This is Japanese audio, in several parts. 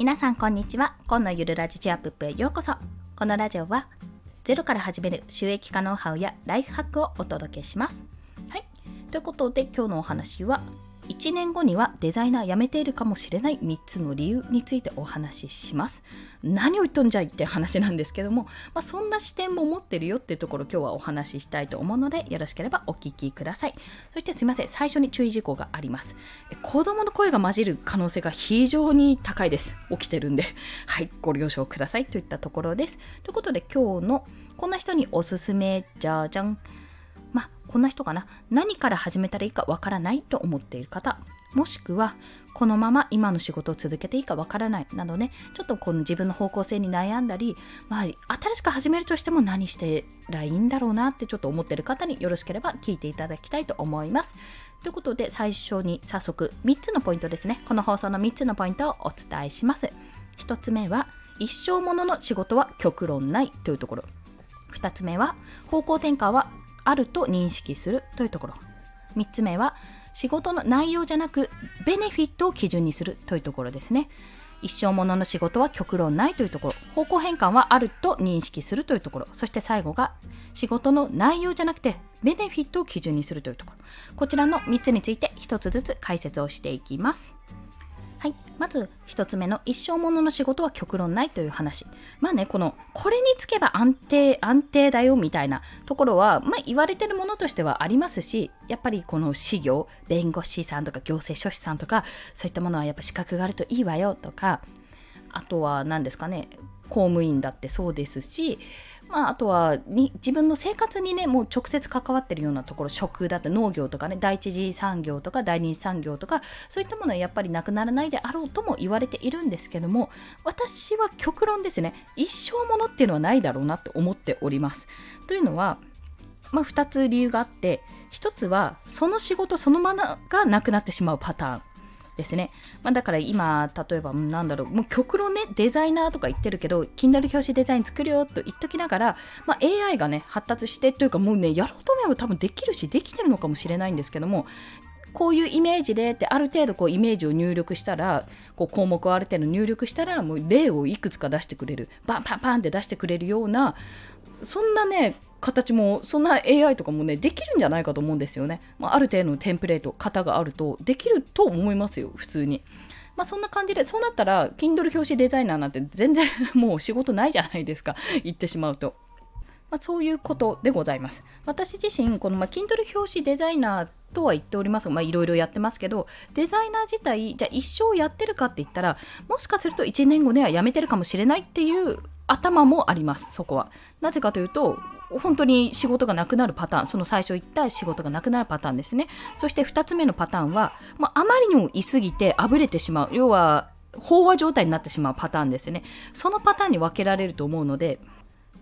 皆さんこんにちは。今のゆるラジチアップへようこそ。このラジオはゼロから始める収益化ノウハウやライフハックをお届けします。はい。ということで今日のお話は1年後にはデザイナー辞めているかもしれない3つの理由についてお話しします。何を言っとんじゃいって話なんですけども、まあ、そんな視点も持ってるよっていうところ今日はお話ししたいと思うのでよろしければお聞きください。そしてすいません、最初に注意事項があります。子供の声が混じる可能性が非常に高いです。起きてるんで。はい、ご了承くださいといったところです。ということで今日のこんな人におすすめじゃじゃん。まあ、こんな人かな？何から始めたらいいかわからないと思っている方。もしくは、このまま今の仕事を続けていいかわからないなどね、ちょっとこの自分の方向性に悩んだり、まあ、新しく始めるとしても何してらいいんだろうなってちょっと思ってる方によろしければ聞いていただきたいと思います。ということで、最初に早速3つのポイントですね。この放送の3つのポイントをお伝えします。1つ目は、一生ものの仕事は極論ないというところ。2つ目は、方向転換はあると認識するというところ。3つ目は仕事の内容じゃなくベネフィットを基準にするというところですね。一生ものの仕事は極論ないというところ。方向変換はあると認識するというところ。そして最後が仕事の内容じゃなくてベネフィットを基準にするというところ。こちらの3つについて1つずつ解説をしていきます。はい。まず、一つ目の一生ものの仕事は極論ないという話。まあね、この、これにつけば安定、安定だよみたいなところは、まあ言われてるものとしてはありますし、やっぱりこの事業、弁護士さんとか行政書士さんとか、そういったものはやっぱ資格があるといいわよとか、あとは何ですかね、公務員だってそうですし、まあ、あとはに自分の生活にねもう直接関わってるようなところ食だって農業とかね第一次産業とか第二次産業とかそういったものはやっぱりなくならないであろうとも言われているんですけども私は極論ですね一生ものっていうのはないだろうなって思っております。というのは、まあ、2つ理由があって1つはその仕事そのままがなくなってしまうパターンですね。まあ、だから今、例えば、なんだろう、もう極論ね、デザイナーとか言ってるけど、Kindle 表紙デザイン作るよと言っときながら、まあ、AI がね、発達してというか、もうね、やろうと思えば多分できるし、できてるのかもしれないんですけども、こういうイメージでってある程度こうイメージを入力したらこう項目をある程度入力したらもう例をいくつか出してくれるバンパンパンって出してくれるようなそんなね形もそんな AI とかもねできるんじゃないかと思うんですよね、まあ、ある程度のテンプレート型があるとできると思いますよ普通にまあそんな感じでそうなったら Kindle 表紙デザイナーなんて全然もう仕事ないじゃないですか 言ってしまうとまあ、そういうことでございます。私自身、この、まあ、Kindle 表紙デザイナーとは言っておりますが、まあ、いろいろやってますけど、デザイナー自体、じゃあ一生やってるかって言ったら、もしかすると1年後では辞めてるかもしれないっていう頭もあります、そこは。なぜかというと、本当に仕事がなくなるパターン、その最初言った仕事がなくなるパターンですね。そして2つ目のパターンは、まあ、あまりにもいすぎてあぶれてしまう。要は、飽和状態になってしまうパターンですね。そのパターンに分けられると思うので、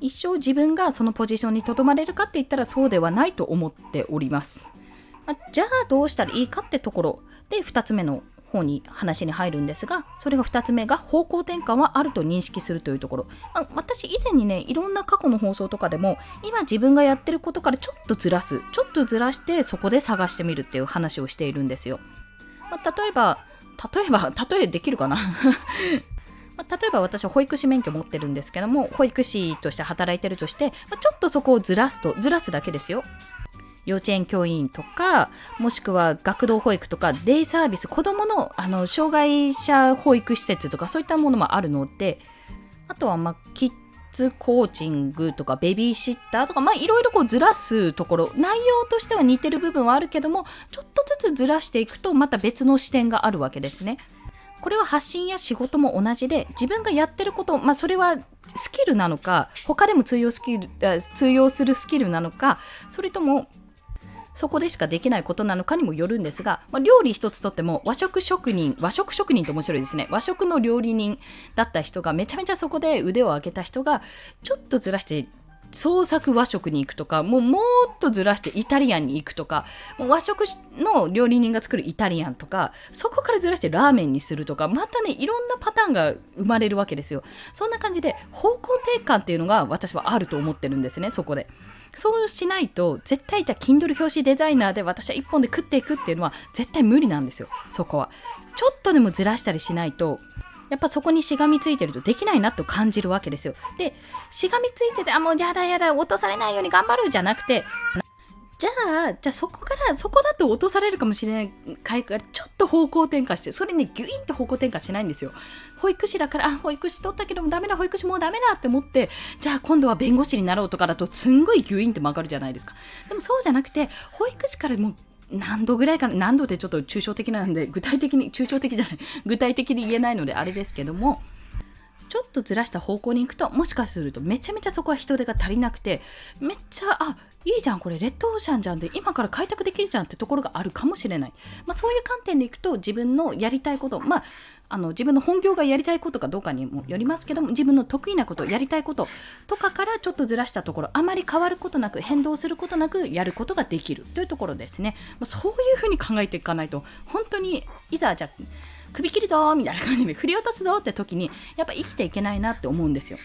一生自分がそのポジションにとどまれるかって言ったらそうではないと思っております。まあ、じゃあどうしたらいいかってところで2つ目の方に話に入るんですがそれが2つ目が方向転換はあると認識するというところ、まあ、私以前にねいろんな過去の放送とかでも今自分がやってることからちょっとずらすちょっとずらしてそこで探してみるっていう話をしているんですよ、まあ、例えば例えば 例えできるかな？まあ、例えば私は保育士免許持ってるんですけども保育士として働いてるとして、まあ、ちょっとそこをずらすとずらすだけですよ。幼稚園教員とか、もしくは学童保育とか、デイサービス、子供の、あの、障害者保育施設とか、そういったものもあるので、あとは、まあ、キッズコーチングとか、ベビーシッターとか、まあ、いろいろこうずらすところ、内容としては似てる部分はあるけども、ちょっとずつずらしていくと、また別の視点があるわけですね。これは発信や仕事も同じで、自分がやってること、まあ、それはスキルなのか、他でも通用スキル通用するスキルなのか、それともそこでしかできないことなのかにもよるんですが、まあ、料理一つとっても和食職人、和食職人って面白いですね。和食の料理人だった人がめちゃめちゃそこで腕を上げた人がちょっとずらして創作和食に行くとか、もうもっとずらしてイタリアンに行くとか、和食の料理人が作るイタリアンとか、そこからずらしてラーメンにするとか、またね、いろんなパターンが生まれるわけですよ。そんな感じで方向転換っていうのが私はあると思ってるんですね、そこで。そうしないと絶対じゃあ Kindle 表紙デザイナーで私は一本で食っていくっていうのは絶対無理なんですよそこはちょっとでもずらしたりしないとやっぱそこにしがみついてるとできないなと感じるわけですよ。で、しがみついてて、あ、もうやだやだ、落とされないように頑張るじゃなくて、じゃあ、じゃあそこから、そこだと落とされるかもしれないから、ちょっと方向転換して、それね、ギュインと方向転換しないんですよ。保育士だから、あ、保育士取ったけどもダメだ、保育士もうダメだって思って、じゃあ今度は弁護士になろうとかだと、すんごいギュインって曲がるじゃないですか。でもそうじゃなくて、保育士からもう何度ぐらいかな何度ってちょっと抽象的なんで、具体的に、抽象的じゃない、具体的に言えないのであれですけども、ちょっとずらした方向に行くと、もしかするとめちゃめちゃそこは人手が足りなくて、めっちゃ、あ、いいじゃん、これレッドオーシャンじゃんで、今から開拓できるじゃんってところがあるかもしれない。まあ、そういう観点でいくと、自分のやりたいこと、まあ、あの自分の本業がやりたいことかどうかにもよりますけども自分の得意なことやりたいこととかからちょっとずらしたところあまり変わることなく変動することなくやることができるというところですね、まあ、そういうふうに考えていかないと本当にいざじゃ首切るぞみたいな感じで振り落とすぞって時にやっぱ生きていけないなって思うんですよ。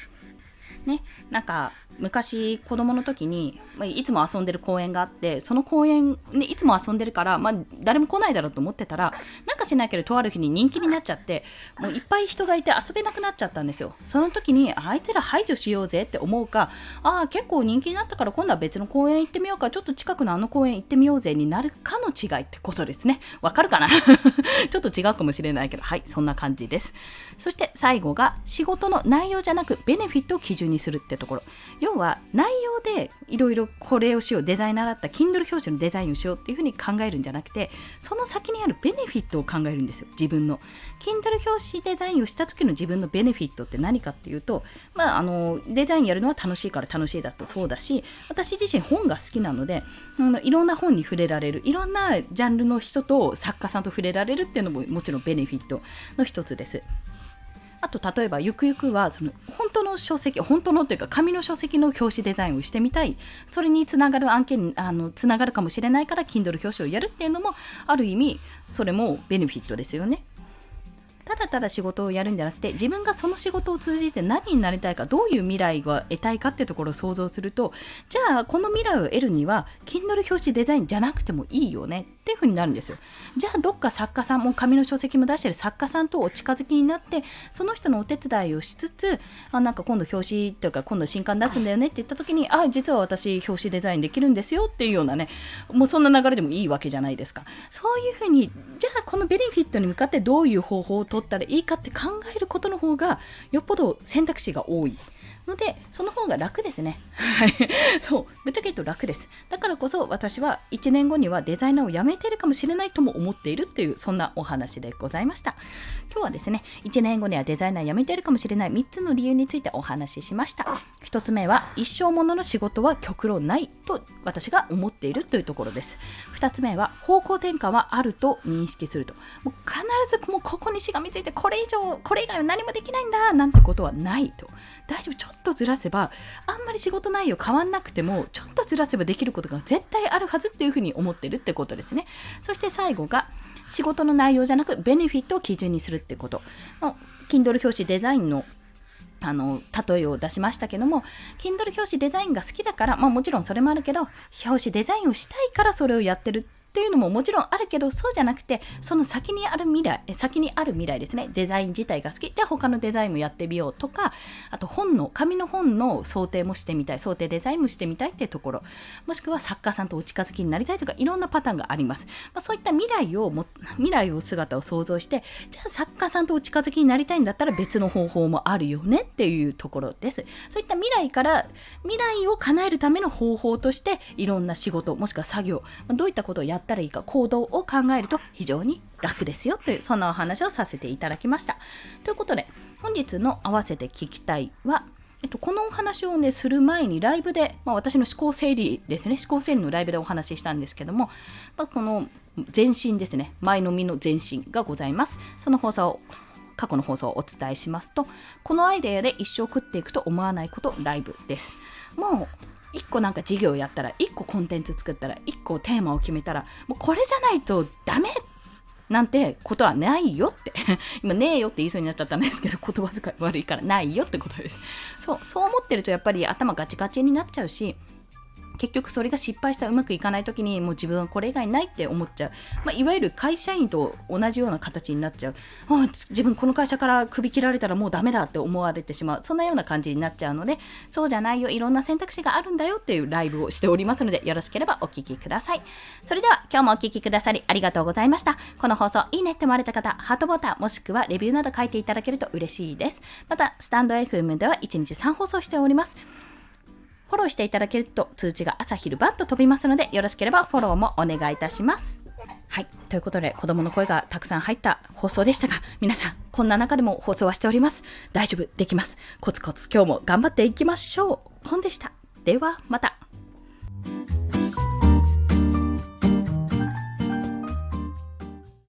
ね、なんか昔子供の時に、まあ、いつも遊んでる公園があってその公園ね、いつも遊んでるから、まあ、誰も来ないだろうと思ってたらなんかしないけどとある日に人気になっちゃってもういっぱい人がいて遊べなくなっちゃったんですよ。その時にあいつら排除しようぜって思うかああ結構人気になったから今度は別の公園行ってみようかちょっと近くのあの公園行ってみようぜになるかの違いってことですね。わかるかな？ちょっと違うかもしれないけどはいそんな感じです。そして最後が仕事の内容じゃなくベネフィットを基準にするってところ。要は内容でいろいろこれをしようデザイナーだった Kindle 表紙のデザインをしようっていうふうに考えるんじゃなくてその先にあるベネフィットを考えるんですよ自分の。Kindle 表紙デザインをした時の自分のベネフィットって何かっていうと、まあ、あのデザインやるのは楽しいから楽しいだとそうだし私自身本が好きなのであのいろんな本に触れられるいろんなジャンルの人と作家さんと触れられるっていうのももちろんベネフィットの一つです。あと例えばゆくゆくはその本当の書籍本当のっていうか紙の書籍の表紙デザインをしてみたいそれにつながる案件あのつながるかもしれないから Kindle 表紙をやるっていうのもある意味それもベネフィットですよね。ただただ仕事をやるんじゃなくて自分がその仕事を通じて何になりたいかどういう未来が得たいかっていうところを想像するとじゃあこの未来を得るには Kindle 表紙デザインじゃなくてもいいよねっていう風になるんですよ。じゃあどっか作家さんも紙の書籍も出してる作家さんとお近づきになってその人のお手伝いをしつつあなんか今度表紙というか今度新刊出すんだよねって言った時にあ実は私表紙デザインできるんですよっていうようなねもうそんな流れでもいいわけじゃないですか。そういう風にじゃあこのベネフィットに向かってどういう方法を取ったらいいかって考えることの方がよっぽど選択肢が多い。ので、その方が楽ですね。はい。そう。ぶっちゃけ言うと楽です。だからこそ私は1年後にはデザイナーを辞めているかもしれないとも思っているっていう、そんなお話でございました。今日はですね、1年後にはデザイナー辞めているかもしれない3つの理由についてお話ししました。1つ目は、一生ものの仕事は極論ないと私が思っているというところです。2つ目は、方向転換はあると認識すると。もう必ずもうここにしがみついて、これ以上、これ以外は何もできないんだなんてことはないと。大丈夫、ちょっととずらせば、あんまり仕事内容変わんなくても、ちょっとずらせばできることが絶対あるはずっていうふうに思ってるってことですね。そして最後が、仕事の内容じゃなく、ベネフィットを基準にするってこと。Kindle 表紙デザインのあの、例えを出しましたけども、Kindle 表紙デザインが好きだから、まあもちろんそれもあるけど、表紙デザインをしたいからそれをやってるっていうのももちろんあるけど、そうじゃなくて、その先にある未来、先にある未来ですね。デザイン自体が好き。じゃあ他のデザインもやってみようとか、あと本の、紙の本の想定もしてみたい、想定デザインもしてみたいっていうところ、もしくは作家さんとお近づきになりたいとか、いろんなパターンがあります。まあ、そういった未来をも、未来を姿を想像して、じゃあ作家さんとお近づきになりたいんだったら別の方法もあるよねっていうところです。そういった未来から、未来を叶えるための方法として、いろんな仕事、もしくは作業、どういったことをやったらいいか、行動を考えると非常に楽ですよというそんなお話をさせていただきました。ということで本日の合わせて聞きたいはえっと、このお話をね、する前にライブで、まあ、私の思考整理ですね、思考整理のライブでお話ししたんですけども、まあ、この前身ですね、前のみの前身がございます。その放送を、過去の放送をお伝えしますと、このアイデアで一生食っていくと思わないことライブです。もう、1個なんか事業やったら1個コンテンツ作ったら1個テーマを決めたらもうこれじゃないとダメなんてことはないよって。今ねえよって言いそうになっちゃったんですけど言葉遣い悪いからないよってことです。そうそう思ってるとやっぱり頭ガチガチになっちゃうし結局それが失敗したうまくいかない時にもう自分はこれ以外ないって思っちゃう、まあ、いわゆる会社員と同じような形になっちゃう。あ自分この会社から首切られたらもうダメだって思われてしまう。そんなような感じになっちゃうのでそうじゃないよ。いろんな選択肢があるんだよっていうライブをしておりますのでよろしければお聴きください。それでは今日もお聴きくださりありがとうございました。この放送いいねって思われた方ハートボタンもしくはレビューなど書いていただけると嬉しいです。またスタンド FM では1日3放送しております。フォローしていただけると通知が朝昼晩と飛びますのでよろしければフォローもお願いいたします。はい。ということで、子供の声がたくさん入った放送でしたが、皆さん、こんな中でも放送はしております。大丈夫、できます。コツコツ今日も頑張っていきましょう。本でした。では、また。